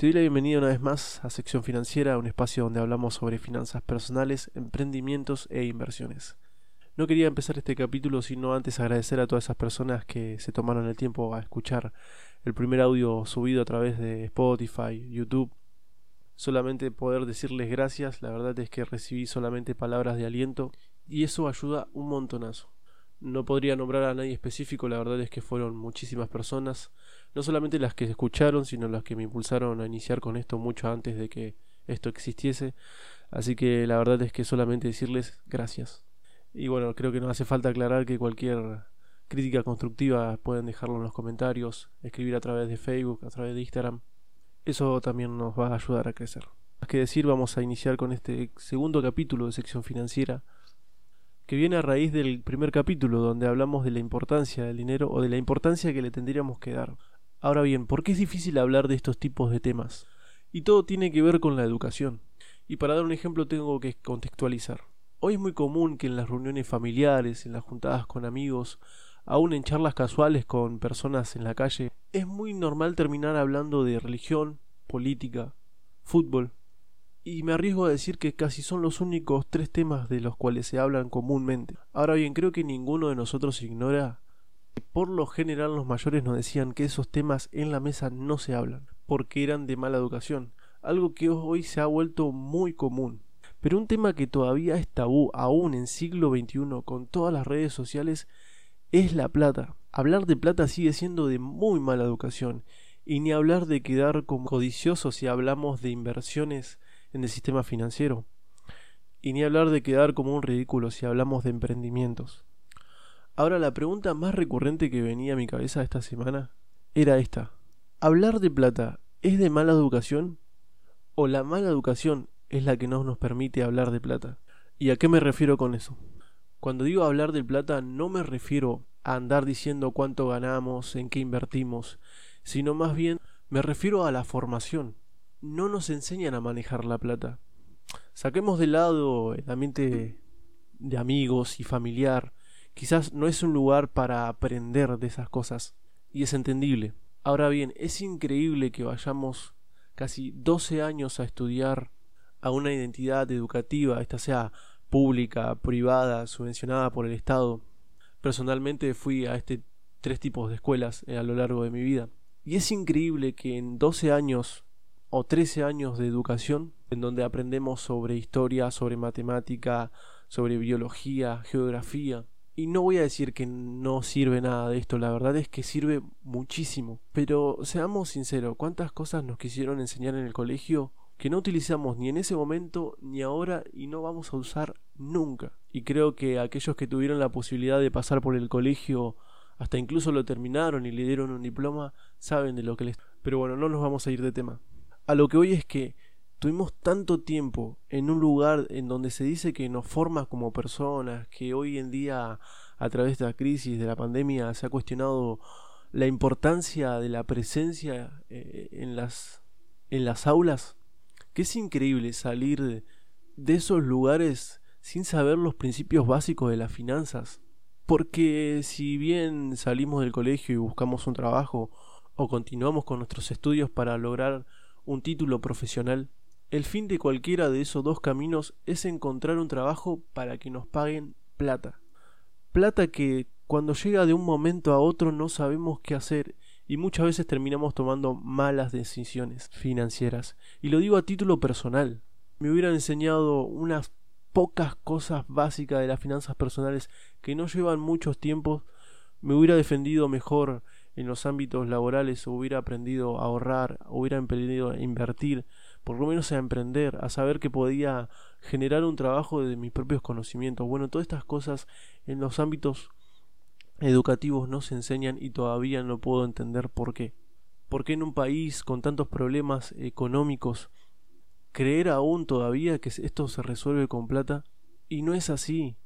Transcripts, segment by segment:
Te doy la bienvenida una vez más a Sección Financiera, un espacio donde hablamos sobre finanzas personales, emprendimientos e inversiones. No quería empezar este capítulo sino antes agradecer a todas esas personas que se tomaron el tiempo a escuchar el primer audio subido a través de Spotify, YouTube. Solamente poder decirles gracias, la verdad es que recibí solamente palabras de aliento y eso ayuda un montonazo. No podría nombrar a nadie específico, la verdad es que fueron muchísimas personas, no solamente las que escucharon, sino las que me impulsaron a iniciar con esto mucho antes de que esto existiese. Así que la verdad es que solamente decirles gracias. Y bueno, creo que no hace falta aclarar que cualquier crítica constructiva pueden dejarlo en los comentarios, escribir a través de Facebook, a través de Instagram. Eso también nos va a ayudar a crecer. Más que decir, vamos a iniciar con este segundo capítulo de sección financiera que viene a raíz del primer capítulo donde hablamos de la importancia del dinero o de la importancia que le tendríamos que dar. Ahora bien, ¿por qué es difícil hablar de estos tipos de temas? Y todo tiene que ver con la educación. Y para dar un ejemplo tengo que contextualizar. Hoy es muy común que en las reuniones familiares, en las juntadas con amigos, aún en charlas casuales con personas en la calle, es muy normal terminar hablando de religión, política, fútbol, y me arriesgo a decir que casi son los únicos tres temas de los cuales se hablan comúnmente. Ahora bien, creo que ninguno de nosotros ignora que por lo general los mayores nos decían que esos temas en la mesa no se hablan, porque eran de mala educación, algo que hoy se ha vuelto muy común. Pero un tema que todavía es tabú aún en siglo XXI con todas las redes sociales es la plata. Hablar de plata sigue siendo de muy mala educación, y ni hablar de quedar como codiciosos si hablamos de inversiones en el sistema financiero. Y ni hablar de quedar como un ridículo si hablamos de emprendimientos. Ahora la pregunta más recurrente que venía a mi cabeza esta semana era esta. ¿Hablar de plata es de mala educación? ¿O la mala educación es la que no nos permite hablar de plata? ¿Y a qué me refiero con eso? Cuando digo hablar de plata no me refiero a andar diciendo cuánto ganamos, en qué invertimos, sino más bien me refiero a la formación no nos enseñan a manejar la plata. Saquemos de lado el ambiente de amigos y familiar. Quizás no es un lugar para aprender de esas cosas. Y es entendible. Ahora bien, es increíble que vayamos casi 12 años a estudiar a una identidad educativa, esta sea pública, privada, subvencionada por el Estado. Personalmente fui a este tres tipos de escuelas a lo largo de mi vida. Y es increíble que en 12 años o 13 años de educación en donde aprendemos sobre historia, sobre matemática, sobre biología, geografía. Y no voy a decir que no sirve nada de esto, la verdad es que sirve muchísimo. Pero seamos sinceros, ¿cuántas cosas nos quisieron enseñar en el colegio que no utilizamos ni en ese momento ni ahora y no vamos a usar nunca? Y creo que aquellos que tuvieron la posibilidad de pasar por el colegio hasta incluso lo terminaron y le dieron un diploma, saben de lo que les... Pero bueno, no nos vamos a ir de tema. A lo que hoy es que tuvimos tanto tiempo en un lugar en donde se dice que nos forma como personas, que hoy en día a través de la crisis, de la pandemia, se ha cuestionado la importancia de la presencia eh, en, las, en las aulas, que es increíble salir de, de esos lugares sin saber los principios básicos de las finanzas. Porque si bien salimos del colegio y buscamos un trabajo o continuamos con nuestros estudios para lograr un título profesional, el fin de cualquiera de esos dos caminos es encontrar un trabajo para que nos paguen plata. Plata que cuando llega de un momento a otro no sabemos qué hacer y muchas veces terminamos tomando malas decisiones financieras. Y lo digo a título personal. Me hubieran enseñado unas pocas cosas básicas de las finanzas personales que no llevan muchos tiempos, me hubiera defendido mejor en los ámbitos laborales hubiera aprendido a ahorrar, hubiera aprendido a invertir, por lo menos a emprender, a saber que podía generar un trabajo de mis propios conocimientos. Bueno, todas estas cosas en los ámbitos educativos no se enseñan y todavía no puedo entender por qué. ¿Por qué en un país con tantos problemas económicos creer aún todavía que esto se resuelve con plata? Y no es así.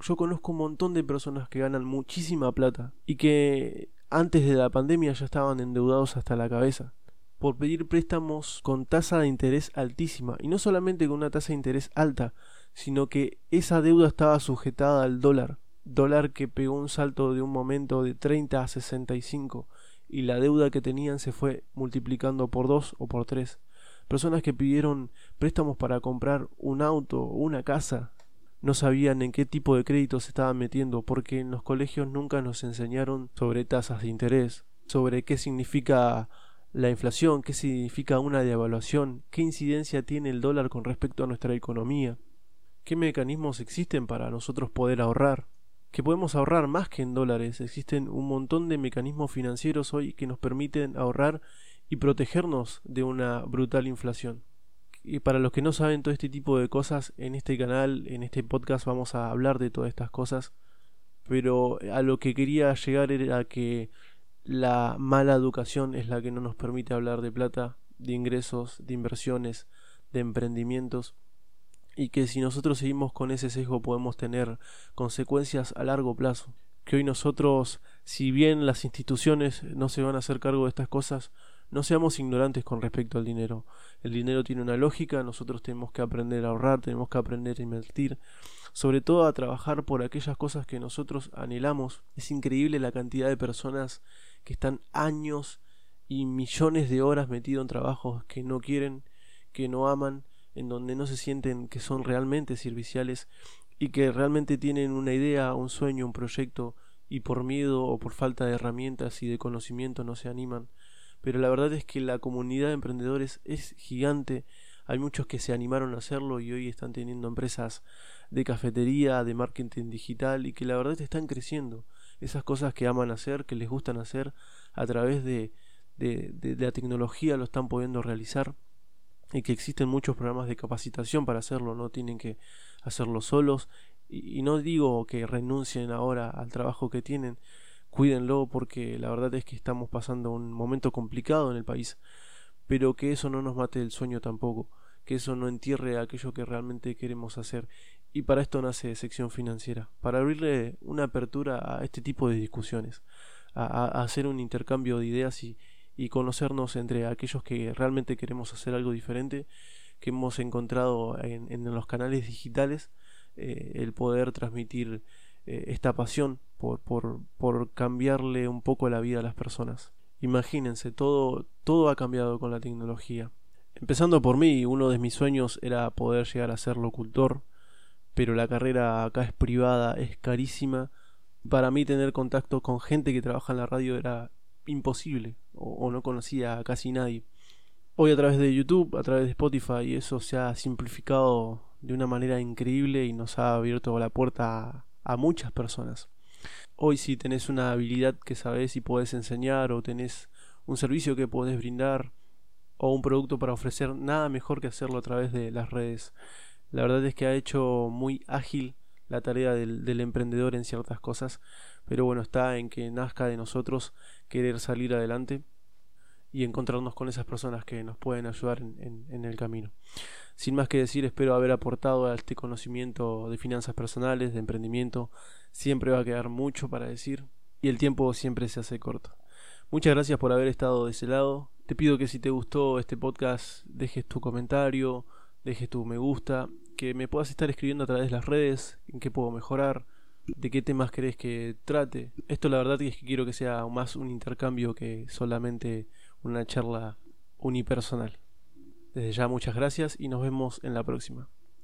Yo conozco un montón de personas que ganan muchísima plata y que antes de la pandemia ya estaban endeudados hasta la cabeza por pedir préstamos con tasa de interés altísima y no solamente con una tasa de interés alta, sino que esa deuda estaba sujetada al dólar, dólar que pegó un salto de un momento de 30 a 65 y la deuda que tenían se fue multiplicando por dos o por tres. Personas que pidieron préstamos para comprar un auto o una casa no sabían en qué tipo de crédito se estaban metiendo porque en los colegios nunca nos enseñaron sobre tasas de interés, sobre qué significa la inflación, qué significa una devaluación, qué incidencia tiene el dólar con respecto a nuestra economía, qué mecanismos existen para nosotros poder ahorrar, que podemos ahorrar más que en dólares, existen un montón de mecanismos financieros hoy que nos permiten ahorrar y protegernos de una brutal inflación. Y para los que no saben todo este tipo de cosas, en este canal, en este podcast vamos a hablar de todas estas cosas, pero a lo que quería llegar era que la mala educación es la que no nos permite hablar de plata, de ingresos, de inversiones, de emprendimientos y que si nosotros seguimos con ese sesgo podemos tener consecuencias a largo plazo. Que hoy nosotros, si bien las instituciones no se van a hacer cargo de estas cosas, no seamos ignorantes con respecto al dinero. El dinero tiene una lógica, nosotros tenemos que aprender a ahorrar, tenemos que aprender a invertir, sobre todo a trabajar por aquellas cosas que nosotros anhelamos. Es increíble la cantidad de personas que están años y millones de horas metidos en trabajos que no quieren, que no aman, en donde no se sienten que son realmente serviciales y que realmente tienen una idea, un sueño, un proyecto y por miedo o por falta de herramientas y de conocimiento no se animan. Pero la verdad es que la comunidad de emprendedores es gigante. Hay muchos que se animaron a hacerlo y hoy están teniendo empresas de cafetería, de marketing digital y que la verdad están creciendo esas cosas que aman hacer, que les gustan hacer, a través de, de, la tecnología lo están pudiendo realizar y que existen muchos programas de capacitación para hacerlo, no tienen que hacerlo solos y no digo que renuncien ahora al trabajo que tienen, cuídenlo porque la verdad es que estamos pasando un momento complicado en el país, pero que eso no nos mate el sueño tampoco, que eso no entierre aquello que realmente queremos hacer. Y para esto nace sección financiera, para abrirle una apertura a este tipo de discusiones, a, hacer un intercambio de ideas y, conocernos entre aquellos que realmente queremos hacer algo diferente, que hemos encontrado en, los canales digitales, eh, el poder transmitir eh, esta pasión por, por, por cambiarle un poco la vida a las personas. Imagínense, todo, todo ha cambiado con la tecnología. Empezando por mí, uno de mis sueños era poder llegar a ser locutor, pero la carrera acá es privada, es carísima. Para mí tener contacto con gente que trabaja en la radio era imposible o, no conocía a casi nadie. Hoy a través de YouTube, a través de Spotify, eso se ha simplificado de una manera increíble y nos ha abierto la puerta a, muchas personas. Hoy si tenés una habilidad que sabes y podés enseñar o tenés un servicio que podés brindar o un producto para ofrecer, nada mejor que hacerlo a través de las redes. La verdad es que ha hecho muy ágil la tarea del, emprendedor en ciertas cosas, pero bueno, está en que nazca de nosotros querer salir adelante y encontrarnos con esas personas que nos pueden ayudar en, en, el camino. Sin más que decir, espero haber aportado a este conocimiento de finanzas personales, de emprendimiento. Siempre va a quedar mucho para decir y el tiempo siempre se hace corto. Muchas gracias por haber estado de ese lado. Te pido que si te gustó este podcast dejes tu comentario, dejes tu me gusta, que me puedas estar escribiendo a través de las redes, en qué puedo mejorar, de qué temas querés que trate. Esto la verdad es que quiero que sea más un intercambio que solamente una charla unipersonal. Desde ya muchas gracias y nos vemos en la próxima.